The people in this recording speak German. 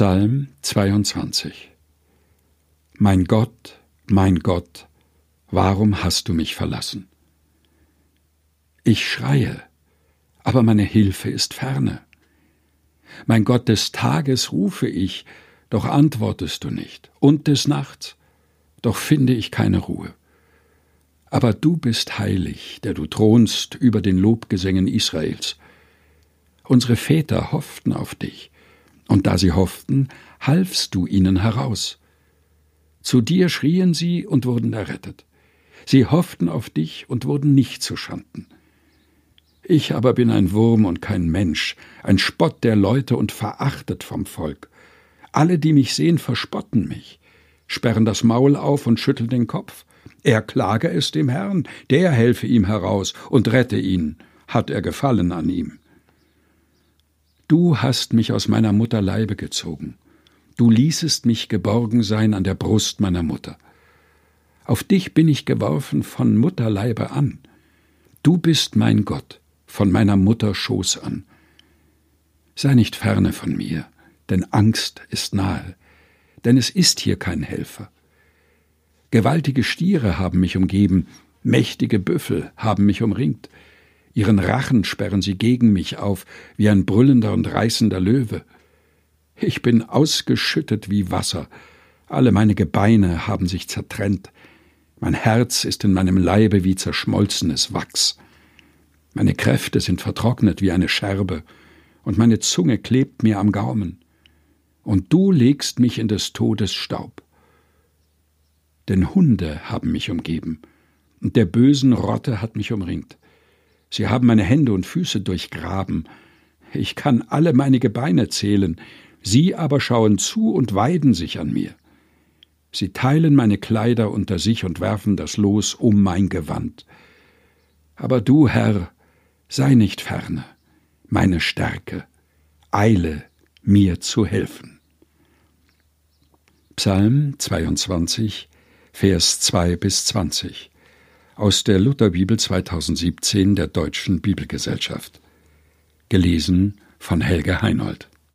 Psalm 22 Mein Gott, mein Gott, warum hast du mich verlassen? Ich schreie, aber meine Hilfe ist ferne. Mein Gott, des Tages rufe ich, doch antwortest du nicht, und des Nachts, doch finde ich keine Ruhe. Aber du bist heilig, der du thronst über den Lobgesängen Israels. Unsere Väter hofften auf dich, und da sie hofften, halfst du ihnen heraus. Zu dir schrien sie und wurden errettet. Sie hofften auf dich und wurden nicht zu Schanden. Ich aber bin ein Wurm und kein Mensch, ein Spott der Leute und verachtet vom Volk. Alle, die mich sehen, verspotten mich, sperren das Maul auf und schütteln den Kopf. Er klage es dem Herrn, der helfe ihm heraus und rette ihn, hat er Gefallen an ihm. Du hast mich aus meiner Mutter Leibe gezogen. Du ließest mich geborgen sein an der Brust meiner Mutter. Auf dich bin ich geworfen von Mutterleibe an. Du bist mein Gott, von meiner Mutter Schoß an. Sei nicht ferne von mir, denn Angst ist nahe, denn es ist hier kein Helfer. Gewaltige Stiere haben mich umgeben, mächtige Büffel haben mich umringt, Ihren Rachen sperren sie gegen mich auf, wie ein brüllender und reißender Löwe. Ich bin ausgeschüttet wie Wasser, alle meine Gebeine haben sich zertrennt, mein Herz ist in meinem Leibe wie zerschmolzenes Wachs. Meine Kräfte sind vertrocknet wie eine Scherbe, und meine Zunge klebt mir am Gaumen. Und du legst mich in des Todes Staub. Denn Hunde haben mich umgeben, und der bösen Rotte hat mich umringt. Sie haben meine Hände und Füße durchgraben. Ich kann alle meine Gebeine zählen, sie aber schauen zu und weiden sich an mir. Sie teilen meine Kleider unter sich und werfen das Los um mein Gewand. Aber du, Herr, sei nicht ferne, meine Stärke, eile mir zu helfen. Psalm 22, Vers 2 bis 20 aus der Lutherbibel 2017 der Deutschen Bibelgesellschaft. Gelesen von Helge Heinold.